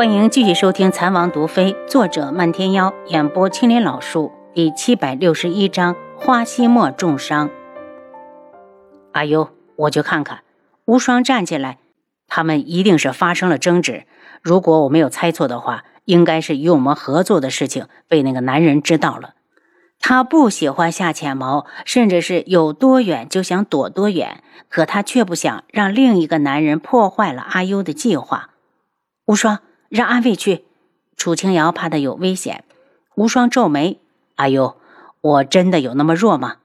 欢迎继续收听《残王毒妃》，作者漫天妖，演播青莲老树，第七百六十一章：花希墨重伤。阿优，我去看看。无双站起来，他们一定是发生了争执。如果我没有猜错的话，应该是与我们合作的事情被那个男人知道了。他不喜欢下浅谋，甚至是有多远就想躲多远。可他却不想让另一个男人破坏了阿优的计划。无双，让安慰去。楚清瑶怕他有危险。无双皱眉：“阿优，我真的有那么弱吗？”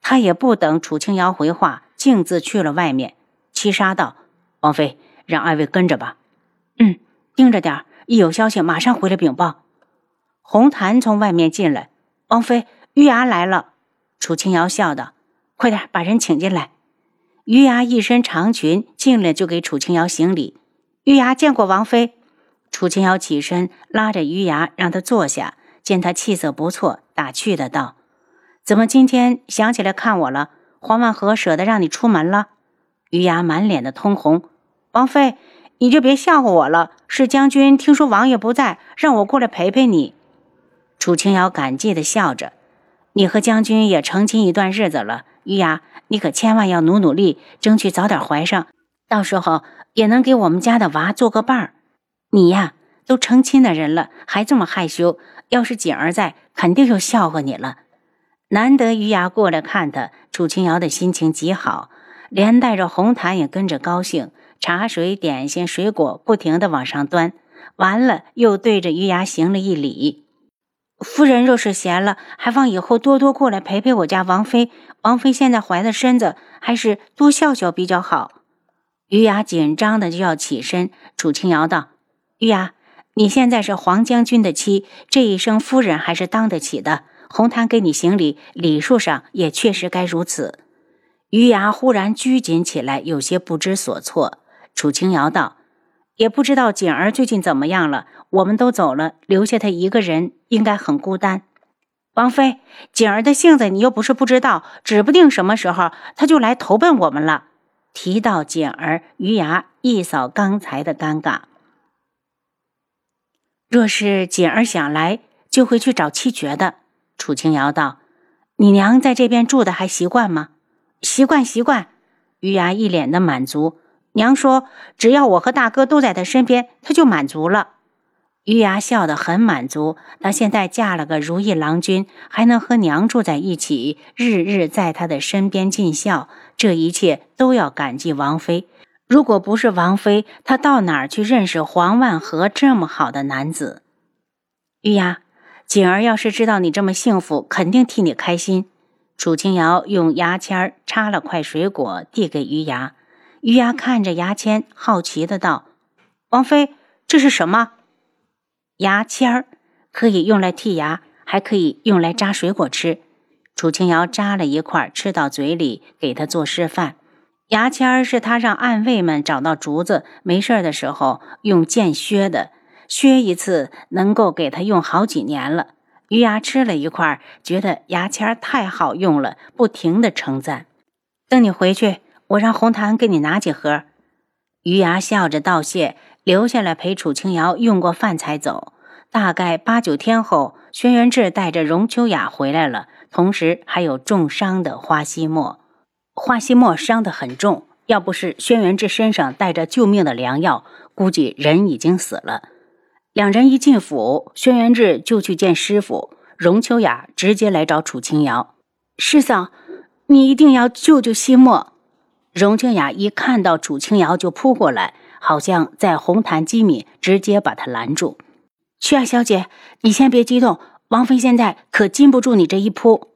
他也不等楚清瑶回话，径自去了外面。七杀道：“王妃，让二位跟着吧。”“嗯，盯着点一有消息马上回来禀报。”红檀从外面进来。王妃，玉牙来了。楚清瑶笑道：“快点把人请进来。”玉牙一身长裙进来就给楚清瑶行礼。玉牙见过王妃。楚清瑶起身拉着玉牙让他坐下，见他气色不错，打趣的道：“怎么今天想起来看我了？黄万和舍得让你出门了？”玉牙满脸的通红。王妃，你就别笑话我了。是将军听说王爷不在，让我过来陪陪你。楚清瑶感激的笑着：“你和将军也成亲一段日子了，玉牙，你可千万要努努力，争取早点怀上，到时候也能给我们家的娃做个伴儿。你呀，都成亲的人了，还这么害羞，要是锦儿在，肯定又笑话你了。难得于牙过来看他，楚清瑶的心情极好，连带着红檀也跟着高兴，茶水、点心、水果不停的往上端，完了又对着于牙行了一礼。”夫人若是闲了，还望以后多多过来陪陪我家王妃。王妃现在怀的身子，还是多笑笑比较好。于雅紧张的就要起身，楚清瑶道：“于雅，你现在是黄将军的妻，这一声夫人还是当得起的。红檀给你行礼，礼数上也确实该如此。”于雅忽然拘谨起来，有些不知所措。楚清瑶道。也不知道锦儿最近怎么样了。我们都走了，留下她一个人，应该很孤单。王妃，锦儿的性子你又不是不知道，指不定什么时候她就来投奔我们了。提到锦儿，余牙一扫刚才的尴尬。若是锦儿想来，就会去找七绝的。楚清瑶道：“你娘在这边住的还习惯吗？”习惯，习惯。余牙一脸的满足。娘说：“只要我和大哥都在她身边，她就满足了。”余牙笑得很满足。她现在嫁了个如意郎君，还能和娘住在一起，日日在他的身边尽孝，这一切都要感激王妃。如果不是王妃，她到哪儿去认识黄万和这么好的男子？玉牙，锦儿要是知道你这么幸福，肯定替你开心。楚清瑶用牙签插了块水果，递给于牙。于牙看着牙签，好奇的道：“王妃，这是什么？牙签儿可以用来剔牙，还可以用来扎水果吃。”楚清瑶扎了一块，吃到嘴里，给他做示范。牙签儿是他让暗卫们找到竹子，没事的时候用剑削的，削一次能够给他用好几年了。于牙吃了一块，觉得牙签儿太好用了，不停的称赞。等你回去。我让红檀给你拿几盒。余牙笑着道谢，留下来陪楚清瑶用过饭才走。大概八九天后，轩辕志带着荣秋雅回来了，同时还有重伤的花希墨。花希墨伤得很重，要不是轩辕志身上带着救命的良药，估计人已经死了。两人一进府，轩辕志就去见师傅，荣秋雅直接来找楚清瑶：“师嫂，你一定要救救希墨。”荣清雅一看到楚清瑶就扑过来，好像在红毯机敏，直接把她拦住。曲雅小姐，你先别激动，王妃现在可禁不住你这一扑。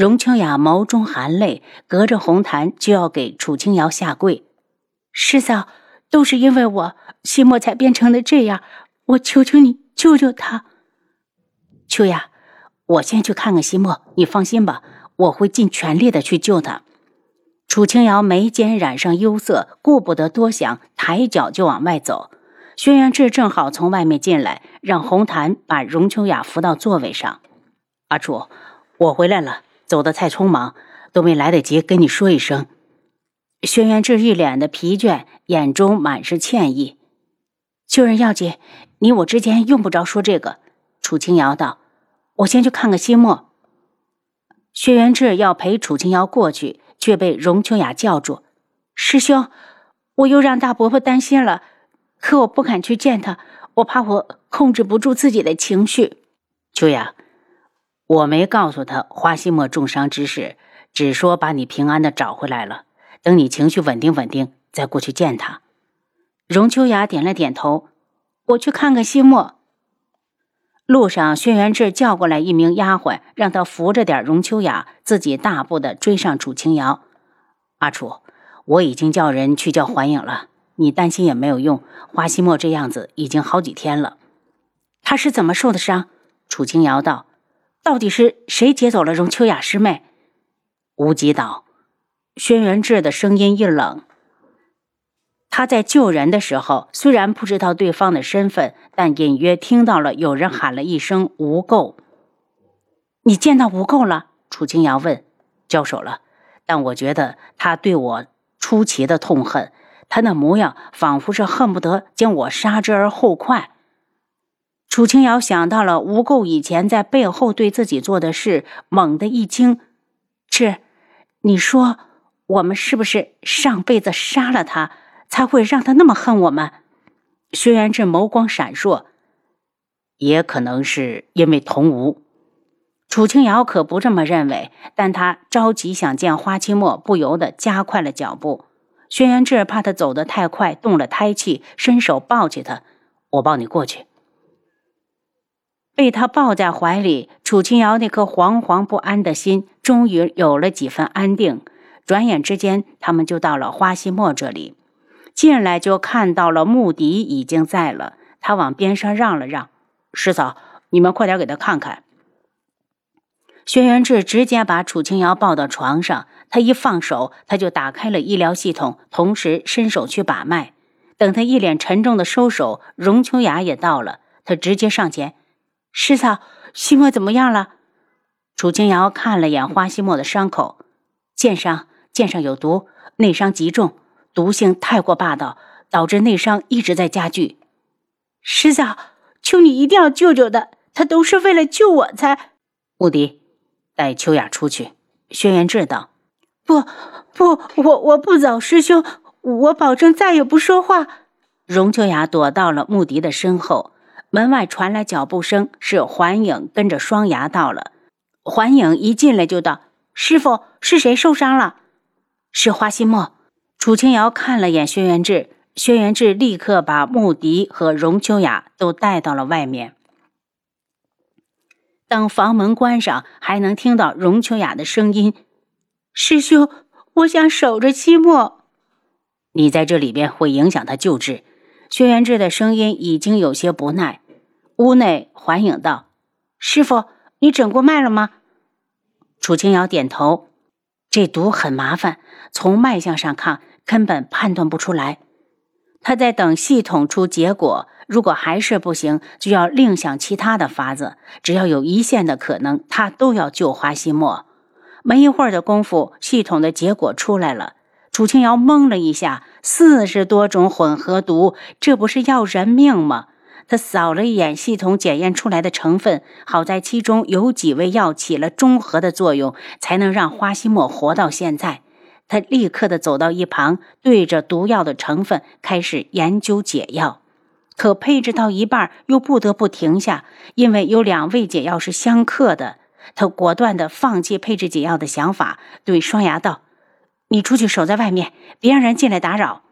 荣清雅眸中含泪，隔着红毯就要给楚清瑶下跪。师嫂，都是因为我，西莫才变成了这样，我求求你救救他。秋雅，我先去看看西莫，你放心吧，我会尽全力的去救他。楚清瑶眉间染上忧色，顾不得多想，抬脚就往外走。轩辕志正好从外面进来，让红檀把荣秋雅扶到座位上。阿楚，我回来了，走得太匆忙，都没来得及跟你说一声。轩辕志一脸的疲倦，眼中满是歉意。救人要紧，你我之间用不着说这个。楚清瑶道：“我先去看看西莫。”轩辕志要陪楚清瑶过去，却被荣秋雅叫住：“师兄，我又让大伯伯担心了，可我不敢去见他，我怕我控制不住自己的情绪。”秋雅，我没告诉他花西莫重伤之事，只说把你平安的找回来了。等你情绪稳定稳定，再过去见他。荣秋雅点了点头：“我去看看西莫。”路上，轩辕志叫过来一名丫鬟，让他扶着点荣秋雅，自己大步的追上楚清瑶。阿楚，我已经叫人去叫环影了，你担心也没有用。花西莫这样子已经好几天了，他是怎么受的伤？楚清瑶道：“到底是谁劫走了荣秋雅师妹？”无极道，轩辕志的声音一冷。他在救人的时候，虽然不知道对方的身份，但隐约听到了有人喊了一声“无垢”。你见到无垢了？楚清瑶问。交手了，但我觉得他对我出奇的痛恨，他那模样仿佛是恨不得将我杀之而后快。楚清瑶想到了吴垢以前在背后对自己做的事，猛地一惊：“是，你说我们是不是上辈子杀了他？”才会让他那么恨我们。轩辕志眸光闪烁，也可能是因为同吴。楚清瑶可不这么认为，但他着急想见花期末，不由得加快了脚步。轩辕志怕他走得太快，动了胎气，伸手抱起他：“我抱你过去。”被他抱在怀里，楚清瑶那颗惶惶不安的心终于有了几分安定。转眼之间，他们就到了花希墨这里。进来就看到了穆迪已经在了，他往边上让了让，师嫂，你们快点给他看看。轩辕志直接把楚清瑶抱到床上，他一放手，他就打开了医疗系统，同时伸手去把脉。等他一脸沉重的收手，荣秋雅也到了，他直接上前：“师嫂，西莫怎么样了？”楚清瑶看了眼花西莫的伤口，剑伤，剑上有毒，内伤极重。毒性太过霸道，导致内伤一直在加剧。师嫂，求你一定要救救他，他都是为了救我才。穆迪，带秋雅出去。轩辕志道：“不，不，我我不走，师兄，我保证再也不说话。”荣秋雅躲到了穆迪的身后。门外传来脚步声，是环影跟着双牙到了。环影一进来就道：“师傅，是谁受伤了？”是花心墨。楚清瑶看了眼轩辕志，轩辕志立刻把穆迪和荣秋雅都带到了外面。等房门关上，还能听到荣秋雅的声音：“师兄，我想守着期末。”你在这里边会影响他救治。轩辕志的声音已经有些不耐。屋内环影道：“师傅，你诊过脉了吗？”楚清瑶点头：“这毒很麻烦，从脉象上看。”根本判断不出来，他在等系统出结果。如果还是不行，就要另想其他的法子。只要有一线的可能，他都要救花西莫。没一会儿的功夫，系统的结果出来了。楚清瑶懵了一下：四十多种混合毒，这不是要人命吗？他扫了一眼系统检验出来的成分，好在其中有几味药起了中和的作用，才能让花西莫活到现在。他立刻的走到一旁，对着毒药的成分开始研究解药，可配置到一半又不得不停下，因为有两味解药是相克的。他果断的放弃配置解药的想法，对双牙道：“你出去守在外面，别让人进来打扰。”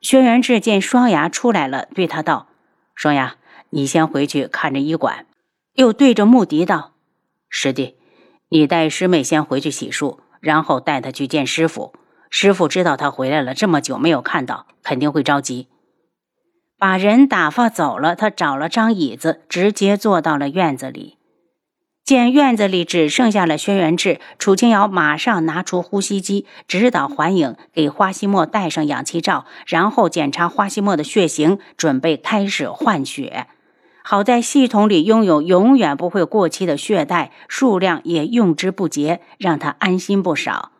轩辕志见双牙出来了，对他道：“说呀，你先回去看着医馆。”又对着穆迪道：“师弟，你带师妹先回去洗漱。”然后带她去见师傅，师傅知道她回来了这么久没有看到，肯定会着急。把人打发走了，他找了张椅子，直接坐到了院子里。见院子里只剩下了轩辕志，楚清瑶马上拿出呼吸机，指导环影给花西莫戴上氧气罩，然后检查花西莫的血型，准备开始换血。好在系统里拥有永远不会过期的血袋，数量也用之不竭，让他安心不少。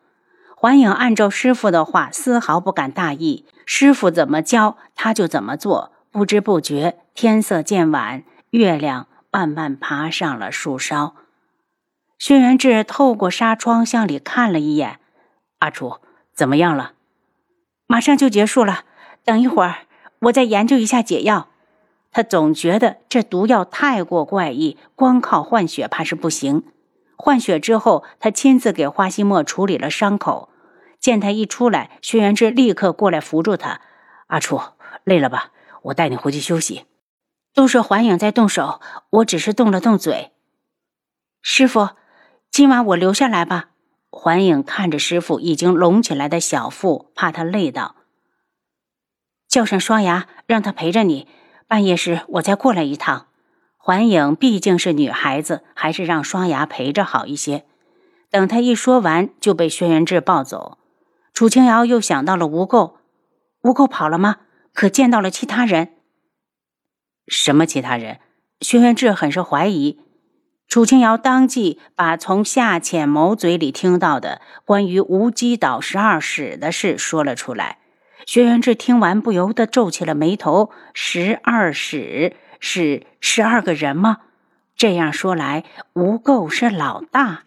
环影按照师傅的话，丝毫不敢大意。师傅怎么教，他就怎么做，不知不觉天色渐晚，月亮慢慢爬上了树梢。轩辕志透过纱窗向里看了一眼，阿楚怎么样了？马上就结束了，等一会儿我再研究一下解药。他总觉得这毒药太过怪异，光靠换血怕是不行。换血之后，他亲自给花西莫处理了伤口。见他一出来，轩辕志立刻过来扶住他：“阿楚，累了吧？我带你回去休息。”都是环影在动手，我只是动了动嘴。师傅，今晚我留下来吧。环影看着师傅已经隆起来的小腹，怕他累到，叫上双牙，让他陪着你。半夜时我再过来一趟。环影毕竟是女孩子，还是让双牙陪着好一些。等他一说完，就被轩辕志抱走。楚清瑶又想到了吴垢，吴垢跑了吗？可见到了其他人？什么其他人？轩辕志很是怀疑。楚清瑶当即把从夏浅谋嘴里听到的关于无极岛十二使的事说了出来。轩辕志听完，不由得皱起了眉头。十二使是十二个人吗？这样说来，吴垢是老大。